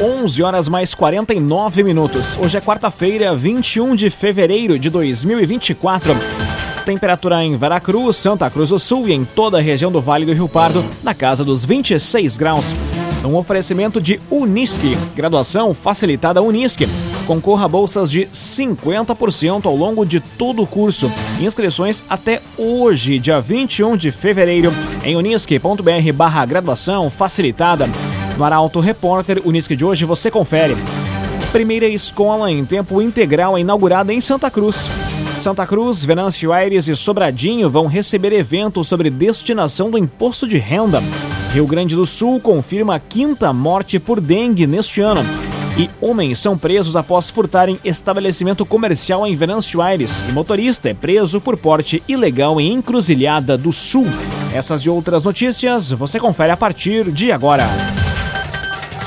11 horas mais 49 minutos. Hoje é quarta-feira, 21 de fevereiro de 2024. Temperatura em Veracruz, Santa Cruz do Sul e em toda a região do Vale do Rio Pardo, na casa dos 26 graus. Um oferecimento de Unisque, graduação facilitada Unisque. Concorra a bolsas de 50% ao longo de todo o curso. Inscrições até hoje, dia 21 de fevereiro, em unisque.br barra graduação facilitada. No Arauto Repórter Unisque de hoje você confere. Primeira escola em tempo integral é inaugurada em Santa Cruz. Santa Cruz, Venâncio Aires e Sobradinho vão receber eventos sobre destinação do imposto de renda. Rio Grande do Sul confirma a quinta morte por dengue neste ano. E homens são presos após furtarem estabelecimento comercial em Venâncio Aires. E motorista é preso por porte ilegal em Encruzilhada do Sul. Essas e outras notícias você confere a partir de agora.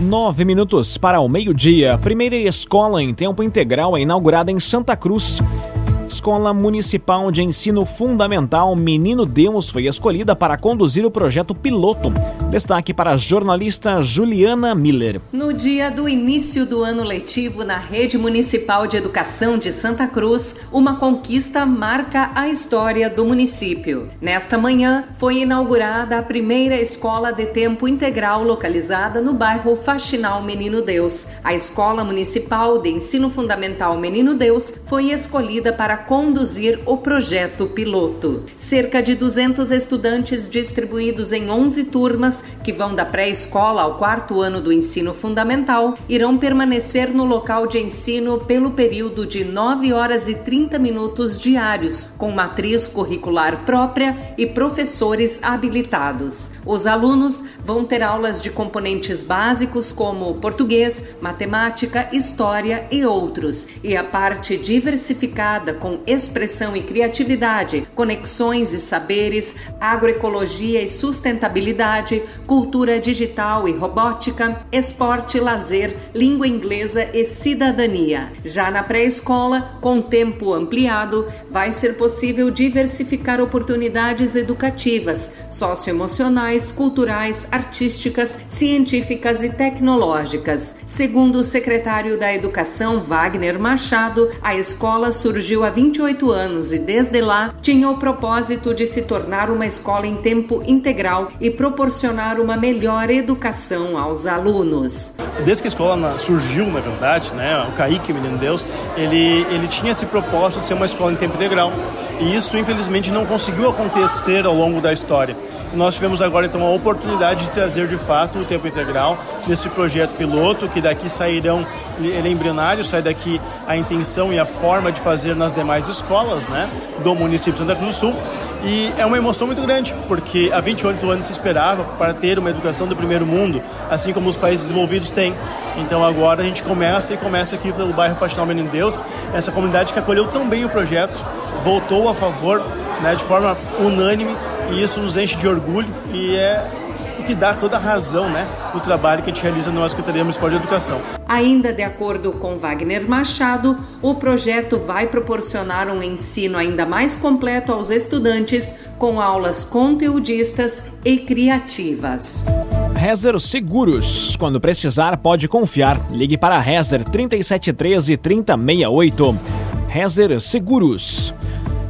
Nove minutos para o meio-dia. Primeira escola em tempo integral é inaugurada em Santa Cruz. Escola Municipal de Ensino Fundamental Menino Deus foi escolhida para conduzir o projeto piloto. Destaque para a jornalista Juliana Miller. No dia do início do ano letivo na Rede Municipal de Educação de Santa Cruz, uma conquista marca a história do município. Nesta manhã foi inaugurada a primeira escola de tempo integral localizada no bairro Faxinal Menino Deus. A Escola Municipal de Ensino Fundamental Menino Deus foi escolhida para conduzir o projeto piloto. Cerca de 200 estudantes distribuídos em 11 turmas, que vão da pré-escola ao quarto ano do ensino fundamental, irão permanecer no local de ensino pelo período de 9 horas e 30 minutos diários, com matriz curricular própria e professores habilitados. Os alunos vão ter aulas de componentes básicos como português, matemática, história e outros, e a parte diversificada com expressão e criatividade, conexões e saberes, agroecologia e sustentabilidade, cultura digital e robótica, esporte, lazer, língua inglesa e cidadania. Já na pré-escola, com tempo ampliado, vai ser possível diversificar oportunidades educativas, socioemocionais, culturais, artísticas, científicas e tecnológicas. Segundo o secretário da Educação, Wagner Machado, a escola surgiu há 28 anos e desde lá tinha o propósito de se tornar uma escola em tempo integral e proporcionar uma melhor educação aos alunos. Desde que a escola surgiu, na verdade, né, o Kaique Menino Deus, ele, ele tinha esse propósito de ser uma escola em tempo integral. E isso, infelizmente, não conseguiu acontecer ao longo da história. Nós tivemos agora então a oportunidade de trazer de fato o tempo integral nesse projeto piloto, que daqui sairão, ele é embrionário, sai daqui a intenção e a forma de fazer nas demais escolas né, do município de Santa Cruz do Sul. E é uma emoção muito grande, porque há 28 anos se esperava para ter uma educação do primeiro mundo, assim como os países desenvolvidos têm. Então agora a gente começa e começa aqui pelo bairro Faxinal Menino Deus, essa comunidade que acolheu tão bem o projeto, votou a favor né, de forma unânime e isso nos enche de orgulho e é o que dá toda a razão né, do trabalho que a gente realiza na Secretaria Municipal de Educação. Ainda de acordo com Wagner Machado, o projeto vai proporcionar um ensino ainda mais completo aos estudantes, com aulas conteudistas e criativas. Rezer Seguros. Quando precisar, pode confiar. Ligue para Rezer 3713 3068. Rezer Seguros.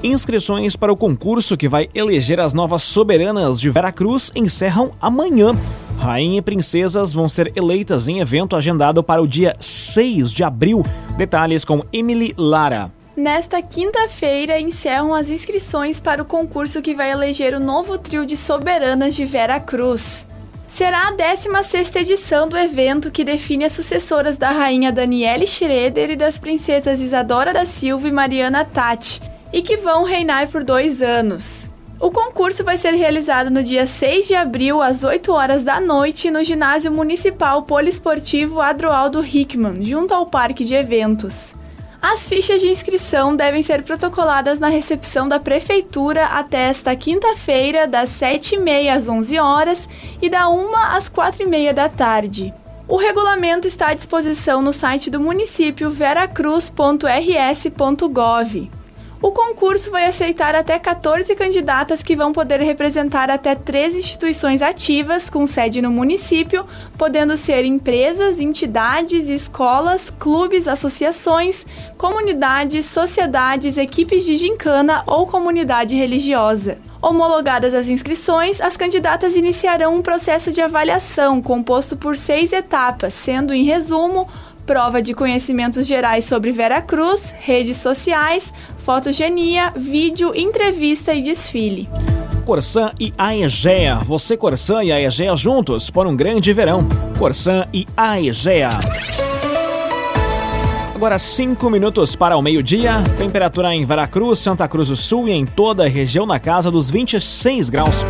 Inscrições para o concurso que vai eleger as novas soberanas de Veracruz encerram amanhã. Rainha e princesas vão ser eleitas em evento agendado para o dia 6 de abril. Detalhes com Emily Lara. Nesta quinta-feira encerram as inscrições para o concurso que vai eleger o novo trio de soberanas de Vera Cruz. Será a 16ª edição do evento que define as sucessoras da rainha Daniele Schroeder e das princesas Isadora da Silva e Mariana Tati, e que vão reinar por dois anos. O concurso vai ser realizado no dia 6 de abril, às 8 horas da noite, no Ginásio Municipal Poliesportivo Adroaldo Hickman, junto ao Parque de Eventos. As fichas de inscrição devem ser protocoladas na recepção da Prefeitura até esta quinta-feira, das 7h30 às 11 horas e da 1 às 4h30 da tarde. O regulamento está à disposição no site do município veracruz.rs.gov. O concurso vai aceitar até 14 candidatas que vão poder representar até três instituições ativas com sede no município, podendo ser empresas, entidades, escolas, clubes, associações, comunidades, sociedades, equipes de gincana ou comunidade religiosa. Homologadas as inscrições, as candidatas iniciarão um processo de avaliação composto por seis etapas, sendo, em resumo, prova de conhecimentos gerais sobre Vera Cruz, redes sociais, fotogenia, vídeo, entrevista e desfile. Corsã e Aegea. Você, Corsã e Aegea juntos por um grande verão. Corsã e Aegea. Agora 5 minutos para o meio-dia. Temperatura em Veracruz, Santa Cruz do Sul e em toda a região na casa dos 26 graus.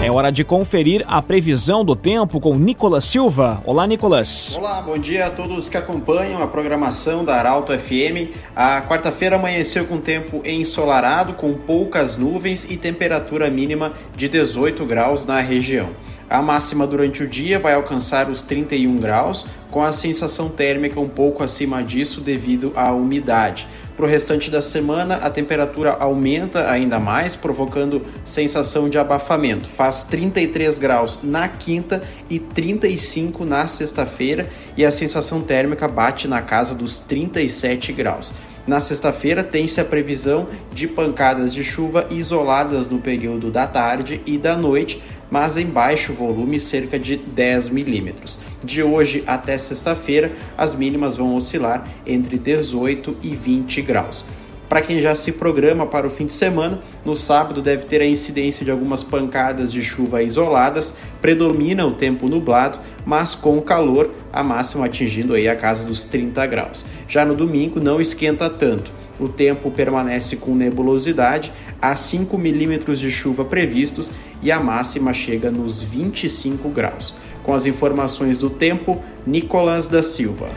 É hora de conferir a previsão do tempo com Nicolas Silva. Olá, Nicolas. Olá, bom dia a todos que acompanham a programação da Arauto FM. A quarta-feira amanheceu com tempo ensolarado, com poucas nuvens e temperatura mínima de 18 graus na região. A máxima durante o dia vai alcançar os 31 graus, com a sensação térmica um pouco acima disso devido à umidade. Para o restante da semana, a temperatura aumenta ainda mais, provocando sensação de abafamento. Faz 33 graus na quinta e 35 na sexta-feira, e a sensação térmica bate na casa dos 37 graus. Na sexta-feira, tem-se a previsão de pancadas de chuva isoladas no período da tarde e da noite mas em baixo volume, cerca de 10 milímetros. De hoje até sexta-feira, as mínimas vão oscilar entre 18 e 20 graus. Para quem já se programa para o fim de semana, no sábado deve ter a incidência de algumas pancadas de chuva isoladas, predomina o tempo nublado, mas com calor, a máxima atingindo aí a casa dos 30 graus. Já no domingo não esquenta tanto o tempo permanece com nebulosidade, há 5 milímetros de chuva previstos e a máxima chega nos 25 graus. Com as informações do tempo, Nicolas da Silva.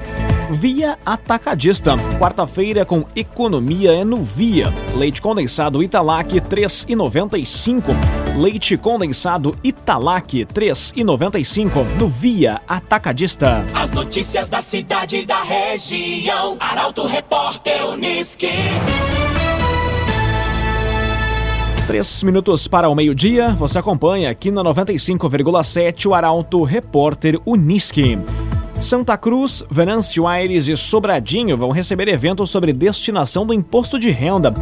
Via Atacadista. Quarta-feira com economia é no Via. Leite condensado Italac 3,95. Leite condensado Italac 3,95 no Via Atacadista. As notícias da cidade e da região. Arauto Repórter Uniski. Três minutos para o meio-dia, você acompanha aqui na 95,7 o Arauto Repórter Uniski. Santa Cruz, Venâncio Aires e Sobradinho vão receber eventos sobre destinação do imposto de renda.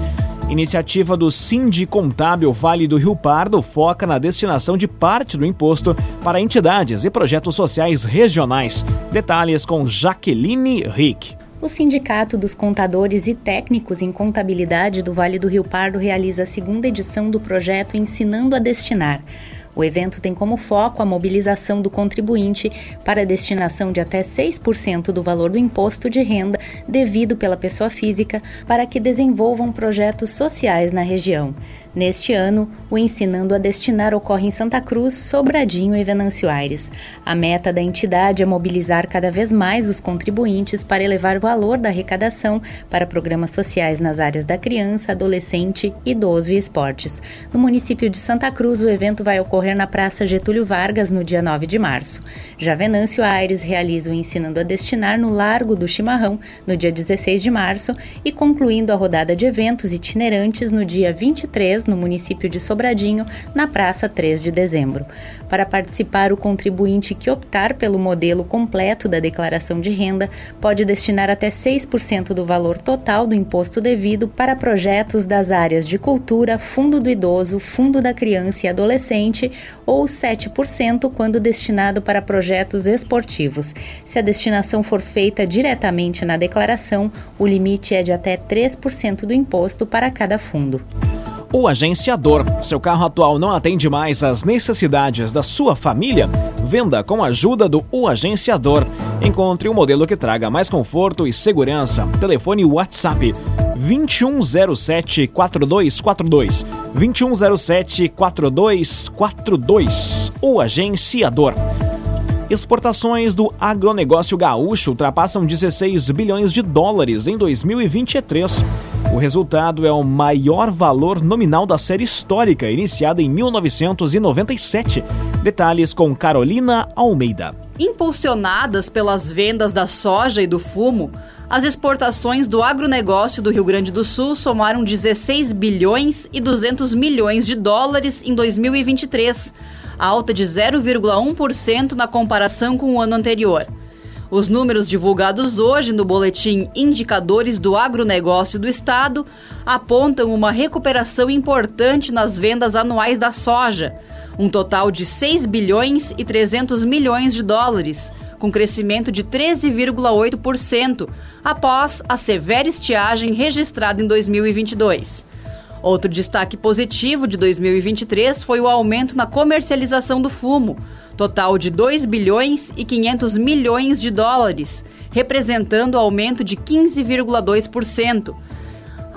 Iniciativa do Sindi Contábil Vale do Rio Pardo foca na destinação de parte do imposto para entidades e projetos sociais regionais. Detalhes com Jaqueline Rick. O Sindicato dos Contadores e Técnicos em Contabilidade do Vale do Rio Pardo realiza a segunda edição do projeto Ensinando a Destinar. O evento tem como foco a mobilização do contribuinte para a destinação de até 6% do valor do imposto de renda devido pela pessoa física para que desenvolvam projetos sociais na região. Neste ano, o Ensinando a Destinar ocorre em Santa Cruz, Sobradinho e Venâncio Aires. A meta da entidade é mobilizar cada vez mais os contribuintes para elevar o valor da arrecadação para programas sociais nas áreas da criança, adolescente, idoso e esportes. No município de Santa Cruz, o evento vai ocorrer na Praça Getúlio Vargas no dia 9 de março. Já Venâncio Aires realiza o Ensinando a Destinar no Largo do Chimarrão no dia 16 de março e concluindo a rodada de eventos itinerantes no dia 23 no município de Sobradinho, na praça 3 de dezembro. Para participar, o contribuinte que optar pelo modelo completo da declaração de renda pode destinar até 6% do valor total do imposto devido para projetos das áreas de cultura, fundo do idoso, fundo da criança e adolescente ou 7% quando destinado para projetos esportivos. Se a destinação for feita diretamente na declaração, o limite é de até 3% do imposto para cada fundo. O agenciador. Seu carro atual não atende mais às necessidades da sua família? Venda com a ajuda do O Agenciador. Encontre um modelo que traga mais conforto e segurança. Telefone WhatsApp 2107 4242. 2107 4242. O agenciador. Exportações do agronegócio gaúcho ultrapassam 16 bilhões de dólares em 2023. O resultado é o maior valor nominal da série histórica, iniciada em 1997. Detalhes com Carolina Almeida. Impulsionadas pelas vendas da soja e do fumo, as exportações do agronegócio do Rio Grande do Sul somaram 16 bilhões e 200 milhões de dólares em 2023 alta de 0,1% na comparação com o ano anterior. Os números divulgados hoje no boletim Indicadores do Agronegócio do Estado apontam uma recuperação importante nas vendas anuais da soja, um total de 6 bilhões e 300 milhões de dólares, com crescimento de 13,8% após a severa estiagem registrada em 2022. Outro destaque positivo de 2023 foi o aumento na comercialização do fumo, total de 2 bilhões e 500 milhões de dólares, representando aumento de 15,2%.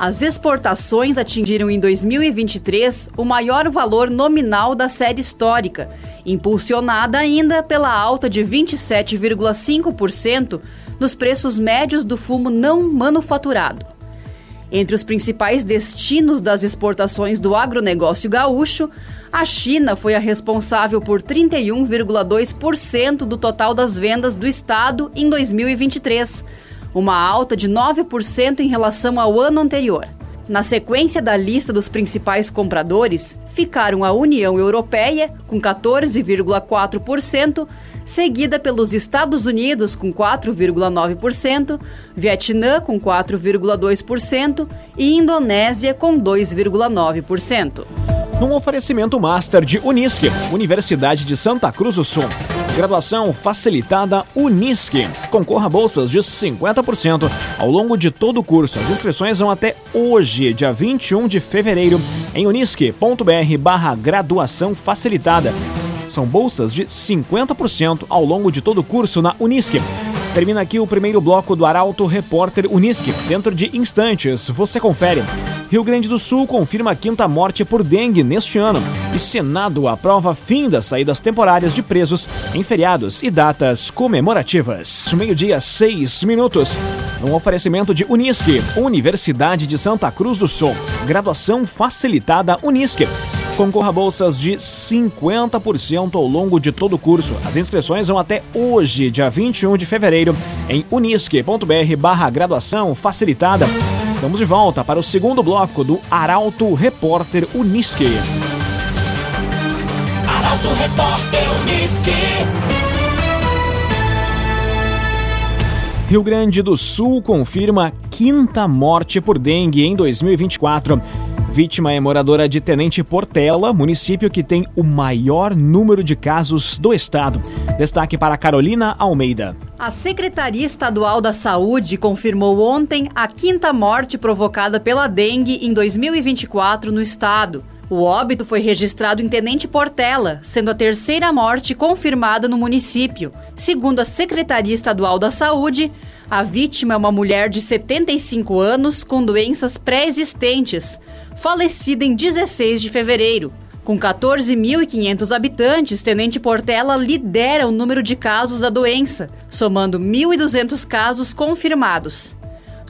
As exportações atingiram em 2023 o maior valor nominal da série histórica, impulsionada ainda pela alta de 27,5% nos preços médios do fumo não manufaturado. Entre os principais destinos das exportações do agronegócio gaúcho, a China foi a responsável por 31,2% do total das vendas do estado em 2023, uma alta de 9% em relação ao ano anterior. Na sequência da lista dos principais compradores, ficaram a União Europeia, com 14,4%, seguida pelos Estados Unidos, com 4,9%, Vietnã, com 4,2% e Indonésia, com 2,9%. Num oferecimento Master de Unisque, Universidade de Santa Cruz do Sul. Graduação facilitada Unisque. Concorra a bolsas de 50% ao longo de todo o curso. As inscrições vão até hoje, dia 21 de fevereiro, em unisque.br barra graduação facilitada. São bolsas de 50% ao longo de todo o curso na Unisque. Termina aqui o primeiro bloco do Arauto Repórter Unisque. Dentro de instantes, você confere. Rio Grande do Sul confirma a quinta morte por dengue neste ano. E Senado aprova fim das saídas temporárias de presos em feriados e datas comemorativas. Meio-dia, seis minutos. Um oferecimento de Unisque, Universidade de Santa Cruz do Sul. Graduação facilitada Unisque. Concorra a bolsas de 50% ao longo de todo o curso. As inscrições vão até hoje, dia 21 de fevereiro, em unisque.br barra graduação facilitada. Estamos de volta para o segundo bloco do Arauto Repórter Unisque. Arauto Repórter Unisque. Rio Grande do Sul confirma quinta morte por dengue em 2024. Vítima é moradora de Tenente Portela, município que tem o maior número de casos do estado. Destaque para Carolina Almeida. A Secretaria Estadual da Saúde confirmou ontem a quinta morte provocada pela dengue em 2024 no estado. O óbito foi registrado em Tenente Portela, sendo a terceira morte confirmada no município. Segundo a Secretaria Estadual da Saúde, a vítima é uma mulher de 75 anos com doenças pré-existentes, falecida em 16 de fevereiro. Com 14.500 habitantes, Tenente Portela lidera o número de casos da doença, somando 1.200 casos confirmados.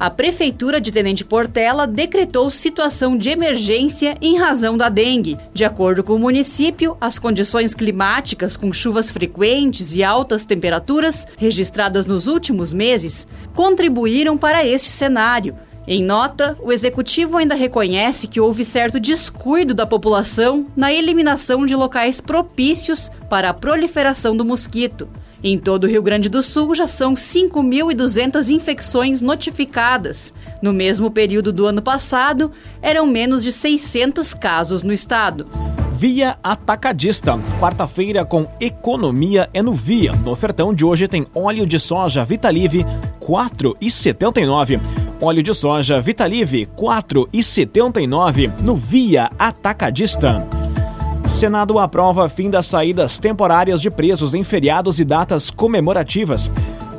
A Prefeitura de Tenente Portela decretou situação de emergência em razão da dengue. De acordo com o município, as condições climáticas com chuvas frequentes e altas temperaturas registradas nos últimos meses contribuíram para este cenário. Em nota, o executivo ainda reconhece que houve certo descuido da população na eliminação de locais propícios para a proliferação do mosquito. Em todo o Rio Grande do Sul já são 5.200 infecções notificadas. No mesmo período do ano passado, eram menos de 600 casos no estado. Via Atacadista. Quarta-feira com economia é no Via. No ofertão de hoje tem óleo de soja Vitalive 4,79. Óleo de soja Vitalive 4,79 no Via Atacadista. Senado aprova fim das saídas temporárias de presos em feriados e datas comemorativas.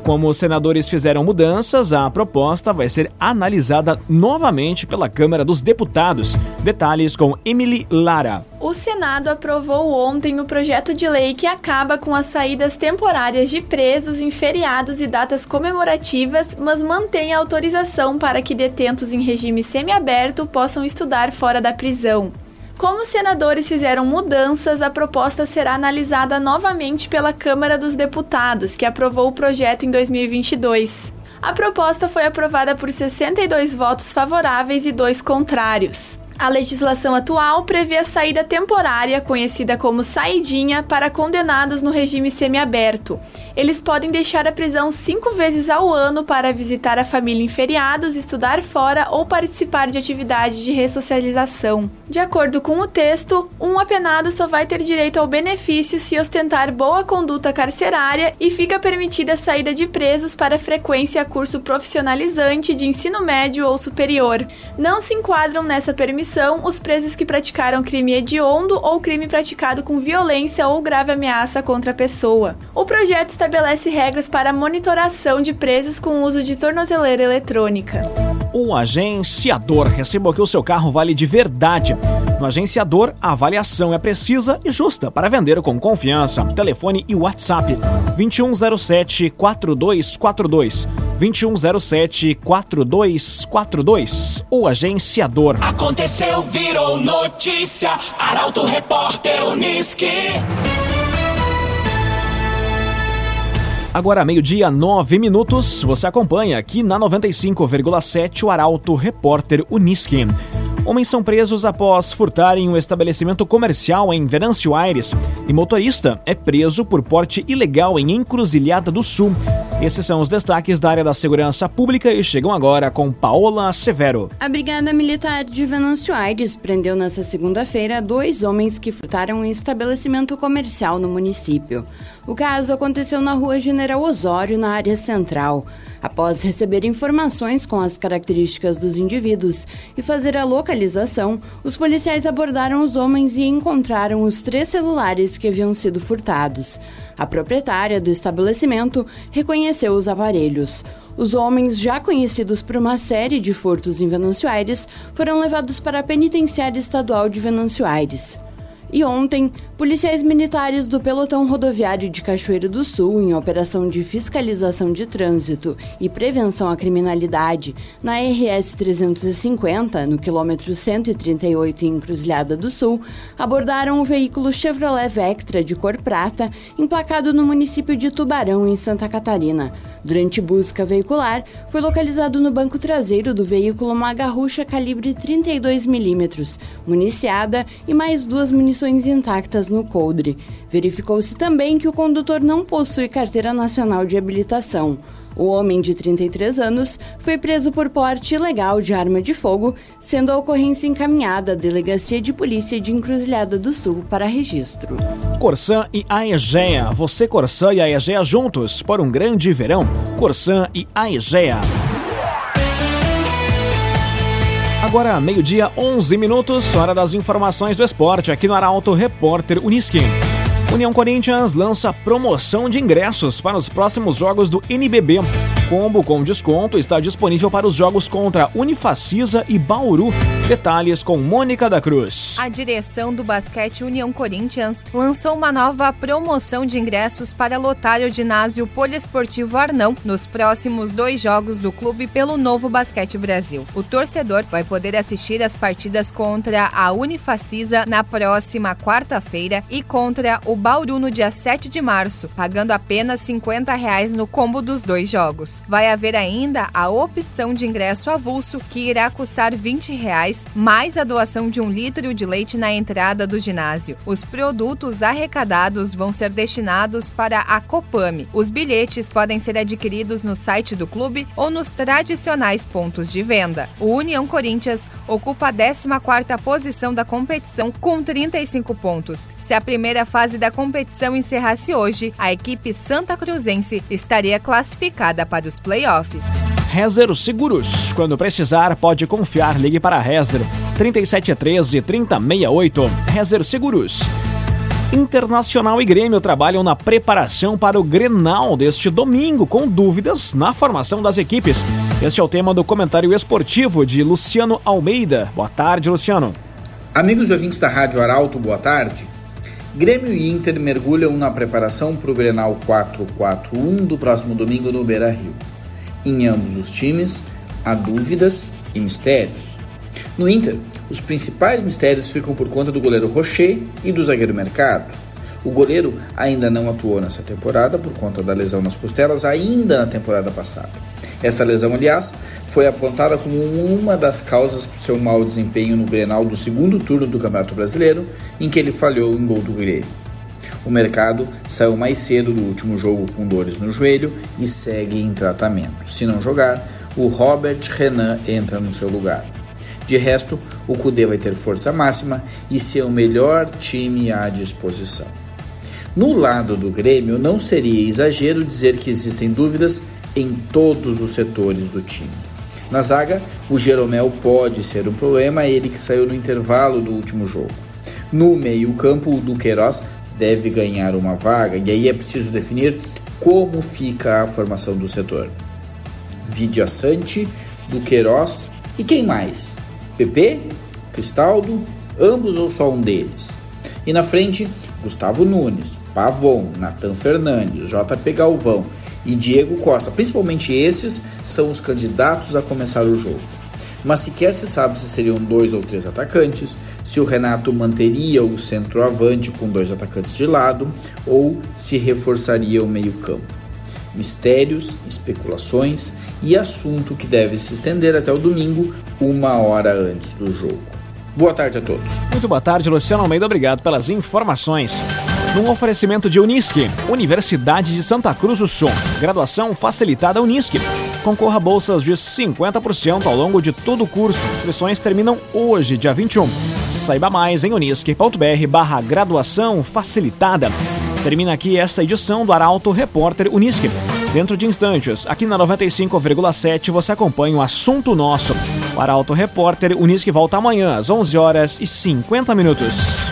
Como os senadores fizeram mudanças, a proposta vai ser analisada novamente pela Câmara dos Deputados. Detalhes com Emily Lara. O Senado aprovou ontem o projeto de lei que acaba com as saídas temporárias de presos em feriados e datas comemorativas, mas mantém a autorização para que detentos em regime semiaberto possam estudar fora da prisão. Como os senadores fizeram mudanças, a proposta será analisada novamente pela Câmara dos Deputados, que aprovou o projeto em 2022. A proposta foi aprovada por 62 votos favoráveis e dois contrários. A legislação atual prevê a saída temporária, conhecida como saidinha, para condenados no regime semiaberto. Eles podem deixar a prisão cinco vezes ao ano para visitar a família em feriados, estudar fora ou participar de atividades de ressocialização. De acordo com o texto, um apenado só vai ter direito ao benefício se ostentar boa conduta carcerária e fica permitida a saída de presos para frequência a curso profissionalizante de ensino médio ou superior. Não se enquadram nessa permissão os presos que praticaram crime hediondo ou crime praticado com violência ou grave ameaça contra a pessoa. O projeto estabelece regras para a monitoração de presos com uso de tornozeleira eletrônica. O agenciador receba que o seu carro vale de verdade. No agenciador, a avaliação é precisa e justa para vender com confiança. Telefone e WhatsApp 2107 4242. 2107 4242. O agenciador. Aconteceu, virou notícia. Arauto Repórter Uniski. Agora, meio-dia, nove minutos. Você acompanha aqui na 95,7 o Arauto Repórter Uniski. Homens são presos após furtarem um estabelecimento comercial em Venâncio Aires e motorista é preso por porte ilegal em Encruzilhada do Sul. Esses são os destaques da área da segurança pública e chegam agora com Paola Severo. A Brigada Militar de Venâncio Aires prendeu nesta segunda-feira dois homens que furtaram um estabelecimento comercial no município. O caso aconteceu na rua General Osório, na área central. Após receber informações com as características dos indivíduos e fazer a localização, os policiais abordaram os homens e encontraram os três celulares que haviam sido furtados. A proprietária do estabelecimento reconheceu os aparelhos. Os homens, já conhecidos por uma série de furtos em Venâncio Aires, foram levados para a Penitenciária Estadual de Venâncio Aires. E ontem, policiais militares do Pelotão Rodoviário de Cachoeiro do Sul, em operação de fiscalização de trânsito e prevenção à criminalidade, na RS 350, no quilômetro 138 em Cruzilhada do Sul, abordaram o veículo Chevrolet Vectra de cor prata, emplacado no município de Tubarão, em Santa Catarina. Durante busca veicular, foi localizado no banco traseiro do veículo uma garrucha calibre 32mm, municiada e mais duas munições intactas no coldre. Verificou-se também que o condutor não possui carteira nacional de habilitação. O homem de 33 anos foi preso por porte ilegal de arma de fogo, sendo a ocorrência encaminhada à Delegacia de Polícia de Encruzilhada do Sul para registro. Corsã e Aegea. Você, Corsã e Aegea juntos por um grande verão. Corsã e Aegea. Agora, meio-dia, 11 minutos, hora das informações do esporte aqui no Arauto Repórter Uniski. União Corinthians lança promoção de ingressos para os próximos jogos do NBB. Combo com desconto está disponível para os jogos contra Unifacisa e Bauru. Detalhes com Mônica da Cruz. A direção do basquete União Corinthians lançou uma nova promoção de ingressos para lotar o ginásio poliesportivo Arnão nos próximos dois jogos do clube pelo Novo Basquete Brasil. O torcedor vai poder assistir as partidas contra a Unifacisa na próxima quarta-feira e contra o Bauru no dia 7 de março, pagando apenas 50 reais no combo dos dois jogos. Vai haver ainda a opção de ingresso avulso, que irá custar 20 reais, mais a doação de um litro de leite na entrada do ginásio. Os produtos arrecadados vão ser destinados para a Copame. Os bilhetes podem ser adquiridos no site do clube ou nos tradicionais pontos de venda. O União Corinthians ocupa a 14ª posição da competição com 35 pontos. Se a primeira fase da competição encerrasse hoje, a equipe santa cruzense estaria classificada para os playoffs. Rezer Seguros. Quando precisar, pode confiar. Ligue para a Rezer 3713 3068. Rezer Seguros. Internacional e Grêmio trabalham na preparação para o Grenal deste domingo, com dúvidas na formação das equipes. Este é o tema do comentário esportivo de Luciano Almeida. Boa tarde, Luciano. Amigos e ouvintes da Rádio Arauto, boa tarde. Grêmio e Inter mergulham na preparação para o Grenal 4-4-1 do próximo domingo no Beira Rio. Em ambos os times, há dúvidas e mistérios. No Inter, os principais mistérios ficam por conta do goleiro Rocher e do zagueiro Mercado. O goleiro ainda não atuou nessa temporada por conta da lesão nas costelas, ainda na temporada passada. Essa lesão, aliás, foi apontada como uma das causas para seu mau desempenho no Grenal do segundo turno do Campeonato Brasileiro, em que ele falhou em gol do Grêmio. O mercado saiu mais cedo do último jogo com dores no joelho e segue em tratamento. Se não jogar, o Robert Renan entra no seu lugar. De resto, o Cudê vai ter força máxima e ser o melhor time à disposição. No lado do Grêmio, não seria exagero dizer que existem dúvidas em todos os setores do time. Na zaga, o Jeromel pode ser um problema, ele que saiu no intervalo do último jogo. No meio-campo, o Duqueiroz deve ganhar uma vaga e aí é preciso definir como fica a formação do setor. Vidia Sante, Duqueiroz e quem mais? PP, Cristaldo, ambos ou só um deles. E na frente, Gustavo Nunes, Pavon, Natan Fernandes, JP Galvão e Diego Costa. Principalmente esses são os candidatos a começar o jogo. Mas sequer se sabe se seriam dois ou três atacantes, se o Renato manteria o centroavante com dois atacantes de lado ou se reforçaria o meio-campo. Mistérios, especulações e assunto que deve se estender até o domingo, uma hora antes do jogo. Boa tarde a todos. Muito boa tarde, Luciano Almeida. Obrigado pelas informações. Num oferecimento de Unisque, Universidade de Santa Cruz do Sul. Graduação facilitada Unisque. Concorra a bolsas de 50% ao longo de todo o curso. Inscrições terminam hoje, dia 21. Saiba mais em unisque.br barra graduação facilitada. Termina aqui esta edição do Arauto Repórter Unisque. Dentro de instantes, aqui na 95,7 você acompanha o assunto nosso. O Arauto Repórter Unisque volta amanhã às 11 horas e 50 minutos.